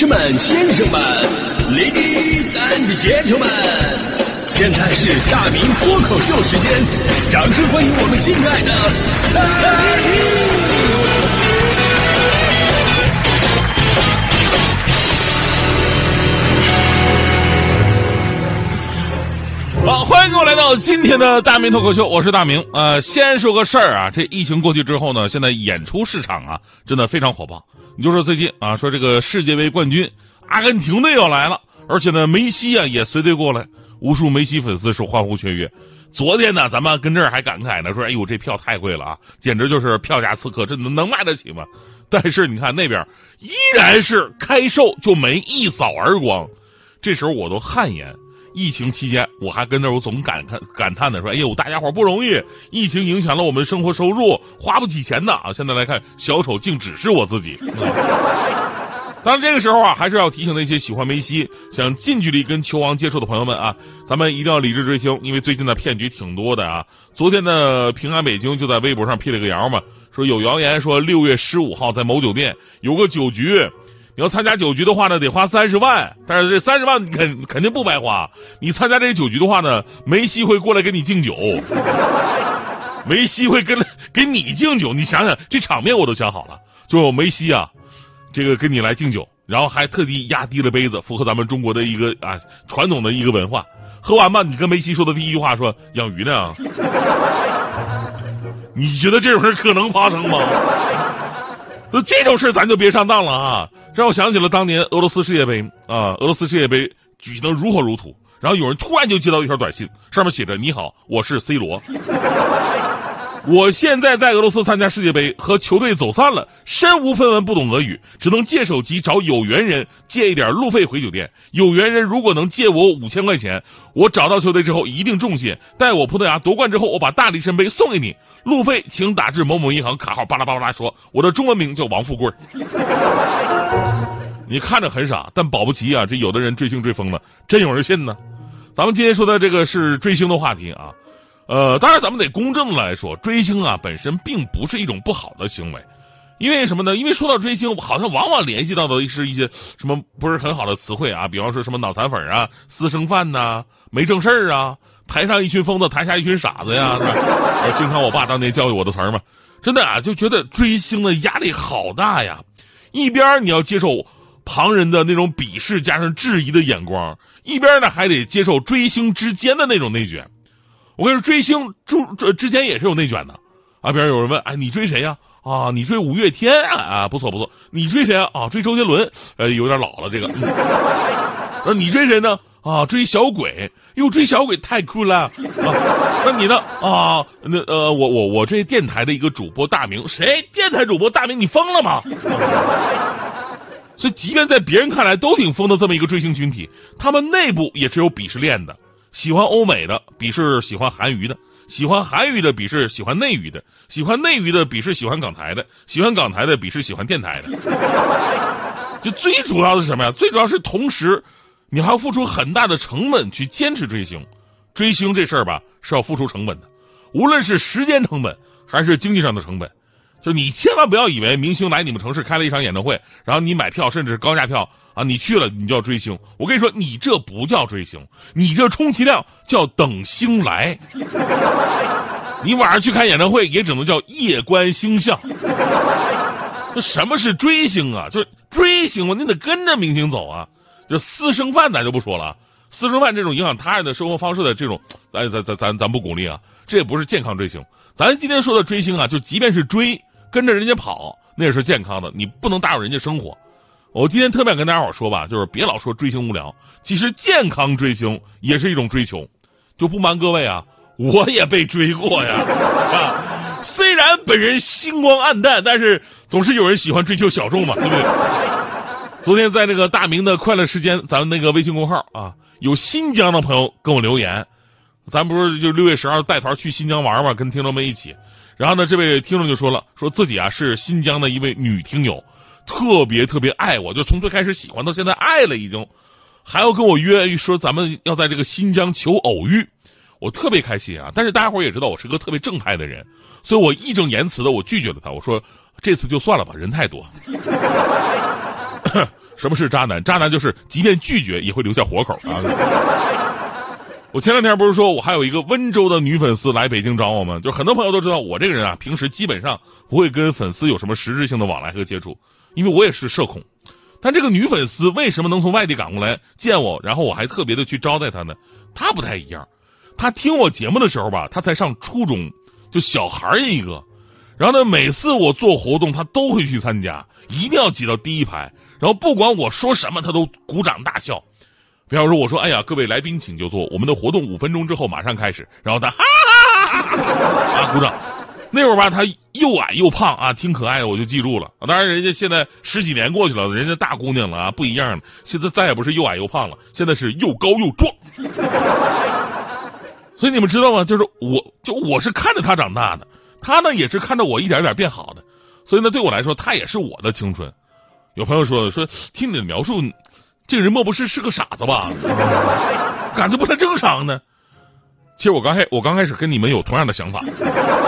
士们、先生们，Ladies and Gentlemen，现在是大明脱口秀时间，掌声欢迎我们敬爱的大明！好，欢迎各位来到今天的大明脱口秀，我是大明。呃，先说个事儿啊，这疫情过去之后呢，现在演出市场啊，真的非常火爆。你就说最近啊，说这个世界杯冠军阿根廷队要来了，而且呢，梅西啊也随队过来，无数梅西粉丝是欢呼雀跃。昨天呢，咱们跟这儿还感慨呢，说哎呦这票太贵了啊，简直就是票价刺客，这能能买得起吗？但是你看那边依然是开售就没一扫而光，这时候我都汗颜。疫情期间，我还跟那我总感叹感叹的说：“哎呦，大家伙不容易，疫情影响了我们生活收入，花不起钱的啊！”现在来看，小丑竟只是我自己。当然，这个时候啊，还是要提醒那些喜欢梅西、想近距离跟球王接触的朋友们啊，咱们一定要理智追星，因为最近的骗局挺多的啊。昨天的平安北京就在微博上辟了个谣嘛，说有谣言说六月十五号在某酒店有个酒局。你要参加酒局的话呢，得花三十万，但是这三十万肯肯定不白花。你参加这个酒局的话呢，梅西会过来给你敬酒，梅西会跟给你敬酒。你想想这场面我都想好了，就梅西啊，这个跟你来敬酒，然后还特地压低了杯子，符合咱们中国的一个啊传统的一个文化。喝完吧，你跟梅西说的第一句话说养鱼呢？你觉得这种事可能发生吗？那这种事咱就别上当了啊！让我想起了当年俄罗斯世界杯啊，俄罗斯世界杯举行的如火如荼，然后有人突然就接到一条短信，上面写着：“你好，我是 C 罗，我现在在俄罗斯参加世界杯，和球队走散了，身无分文，不懂俄语，只能借手机找有缘人借一点路费回酒店。有缘人如果能借我五千块钱，我找到球队之后一定重谢，待我葡萄牙夺冠之后，我把大力神杯送给你。路费请打至某某银行卡号。”巴拉巴拉说：“我的中文名叫王富贵。”你看着很傻，但保不齐啊，这有的人追星追疯了，真有人信呢。咱们今天说的这个是追星的话题啊，呃，当然咱们得公正来说，追星啊本身并不是一种不好的行为，因为什么呢？因为说到追星，好像往往联系到的是一些什么不是很好的词汇啊，比方说什么脑残粉啊、私生饭呐、没正事儿啊、台上一群疯子，台下一群傻子呀，经常我爸当年教育我的词儿嘛，真的啊，就觉得追星的压力好大呀，一边你要接受。旁人的那种鄙视加上质疑的眼光，一边呢还得接受追星之间的那种内卷。我跟你说，追星之之间也是有内卷的啊。比如有人问，哎，你追谁呀？啊，你追五月天啊？不错不错。你追谁啊？啊追周杰伦？呃，有点老了这个。那你追谁呢？啊，追小鬼。又追小鬼太酷了。那你呢？啊，那呃，我我我追电台的一个主播大明。谁？电台主播大明？你疯了吗？所以，即便在别人看来都挺疯的这么一个追星群体，他们内部也是有鄙视链的。喜欢欧美的鄙视喜欢韩娱的，喜欢韩娱的鄙视喜欢内娱的，喜欢内娱的鄙视喜欢港台的，喜欢港台的鄙视喜欢电台的。就最主要的是什么呀？最主要是同时，你还要付出很大的成本去坚持追星。追星这事儿吧，是要付出成本的，无论是时间成本还是经济上的成本。就你千万不要以为明星来你们城市开了一场演唱会，然后你买票甚至是高价票啊，你去了你就要追星。我跟你说，你这不叫追星，你这充其量叫等星来。你晚上去看演唱会也只能叫夜观星象。那什么是追星啊？就是追星嘛，你得跟着明星走啊。就私生饭咱就不说了，私生饭这种影响他人的生活方式的这种，咱咱咱咱咱不鼓励啊，这也不是健康追星。咱今天说的追星啊，就即便是追。跟着人家跑，那也是健康的。你不能打扰人家生活。我今天特别跟大家伙说吧，就是别老说追星无聊，其实健康追星也是一种追求。就不瞒各位啊，我也被追过呀。啊，虽然本人星光暗淡，但是总是有人喜欢追求小众嘛，对不对？昨天在那个大明的快乐时间，咱们那个微信公号啊，有新疆的朋友跟我留言，咱不是就六月十二带团去新疆玩嘛，跟听众们一起。然后呢，这位听众就说了，说自己啊是新疆的一位女听友，特别特别爱我，就从最开始喜欢到现在爱了，已经还要跟我约说咱们要在这个新疆求偶遇，我特别开心啊！但是大家伙也知道我是个特别正派的人，所以我义正言辞的我拒绝了他，我说这次就算了吧，人太多。什么是渣男？渣男就是即便拒绝也会留下活口啊。我前两天不是说我还有一个温州的女粉丝来北京找我吗？就很多朋友都知道我这个人啊，平时基本上不会跟粉丝有什么实质性的往来和接触，因为我也是社恐。但这个女粉丝为什么能从外地赶过来见我，然后我还特别的去招待她呢？她不太一样，她听我节目的时候吧，她才上初中，就小孩一个。然后呢，每次我做活动，她都会去参加，一定要挤到第一排。然后不管我说什么，她都鼓掌大笑。比方说，我说：“哎呀，各位来宾请就坐，我们的活动五分钟之后马上开始。”然后他哈哈哈哈啊鼓掌。那会儿吧，他又矮又胖啊，挺可爱的，我就记住了。当然，人家现在十几年过去了，人家大姑娘了啊，不一样了。现在再也不是又矮又胖了，现在是又高又壮。所以你们知道吗？就是我就我是看着他长大的，他呢也是看着我一点点变好的。所以呢，对我来说，他也是我的青春。有朋友说说，听你的描述。这个人莫不是是个傻子吧？感觉不太正常呢。其实我刚开我刚开始跟你们有同样的想法，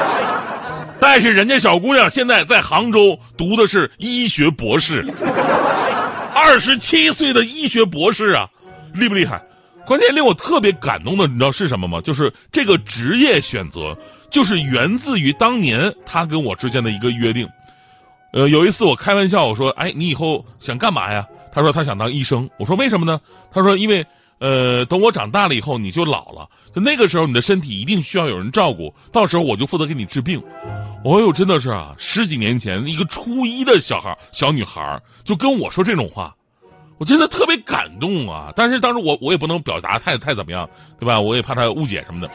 但是人家小姑娘现在在杭州读的是医学博士，二十七岁的医学博士啊，厉不厉害？关键令我特别感动的，你知道是什么吗？就是这个职业选择，就是源自于当年他跟我之间的一个约定。呃，有一次我开玩笑我说：“哎，你以后想干嘛呀？”他说他想当医生，我说为什么呢？他说因为呃，等我长大了以后你就老了，就那个时候你的身体一定需要有人照顾，到时候我就负责给你治病。哦呦，真的是啊，十几年前一个初一的小孩小女孩就跟我说这种话，我真的特别感动啊！但是当时我我也不能表达太太怎么样，对吧？我也怕他误解什么的，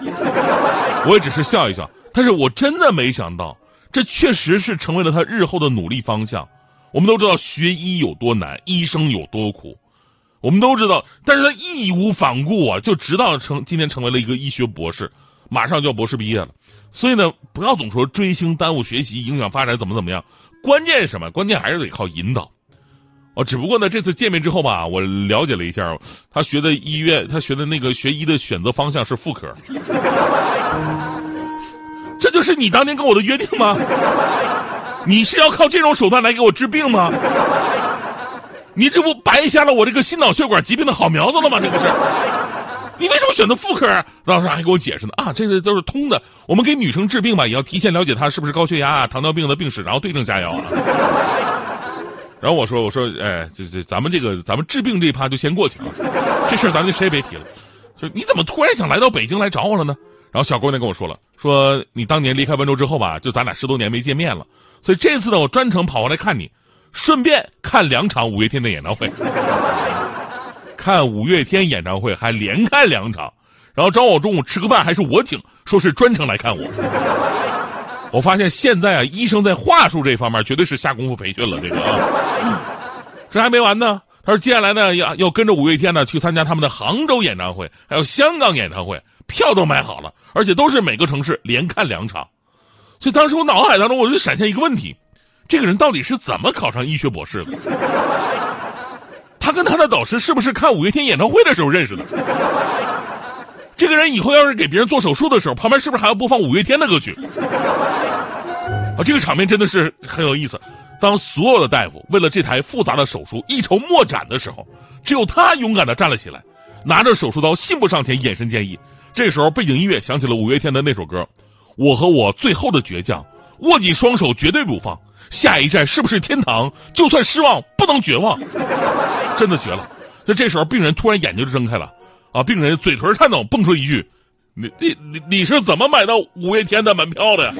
我也只是笑一笑。但是我真的没想到，这确实是成为了他日后的努力方向。我们都知道学医有多难，医生有多苦，我们都知道，但是他义无反顾啊，就直到成今天成为了一个医学博士，马上就要博士毕业了。所以呢，不要总说追星耽误学习，影响发展，怎么怎么样？关键是什么？关键还是得靠引导。哦，只不过呢，这次见面之后吧，我了解了一下，他学的医院，他学的那个学医的选择方向是妇科。这就是你当年跟我的约定吗？你是要靠这种手段来给我治病吗？你这不白瞎了我这个心脑血管疾病的好苗子了吗？这不是？你为什么选择妇科？当时还给我解释呢啊，这个都是通的。我们给女生治病吧，也要提前了解她是不是高血压、糖尿病的病史，然后对症下药。啊 然后我说，我说，哎，这这，咱们这个，咱们治病这一趴就先过去了，这事儿咱就谁也别提了。就你怎么突然想来到北京来找我了呢？然后小姑娘跟我说了，说你当年离开温州之后吧，就咱俩十多年没见面了。所以这次呢，我专程跑过来看你，顺便看两场五月天的演唱会，看五月天演唱会还连看两场，然后找我中午吃个饭还是我请，说是专程来看我。我发现现在啊，医生在话术这方面绝对是下功夫培训了。这个啊，这还没完呢。他说接下来呢要要跟着五月天呢去参加他们的杭州演唱会，还有香港演唱会，票都买好了，而且都是每个城市连看两场。所以当时我脑海当中我就闪现一个问题：这个人到底是怎么考上医学博士的？他跟他的导师是不是看五月天演唱会的时候认识的？这个人以后要是给别人做手术的时候，旁边是不是还要播放五月天的歌曲？啊，这个场面真的是很有意思。当所有的大夫为了这台复杂的手术一筹莫展的时候，只有他勇敢的站了起来，拿着手术刀信步上前，眼神坚毅。这时候背景音乐响起了五月天的那首歌。我和我最后的倔强，握紧双手，绝对不放。下一站是不是天堂？就算失望，不能绝望。真的绝了！就这时候，病人突然眼睛就睁开了，啊，病人嘴唇颤抖，蹦出一句：“你你你你是怎么买到五月天的门票的呀？”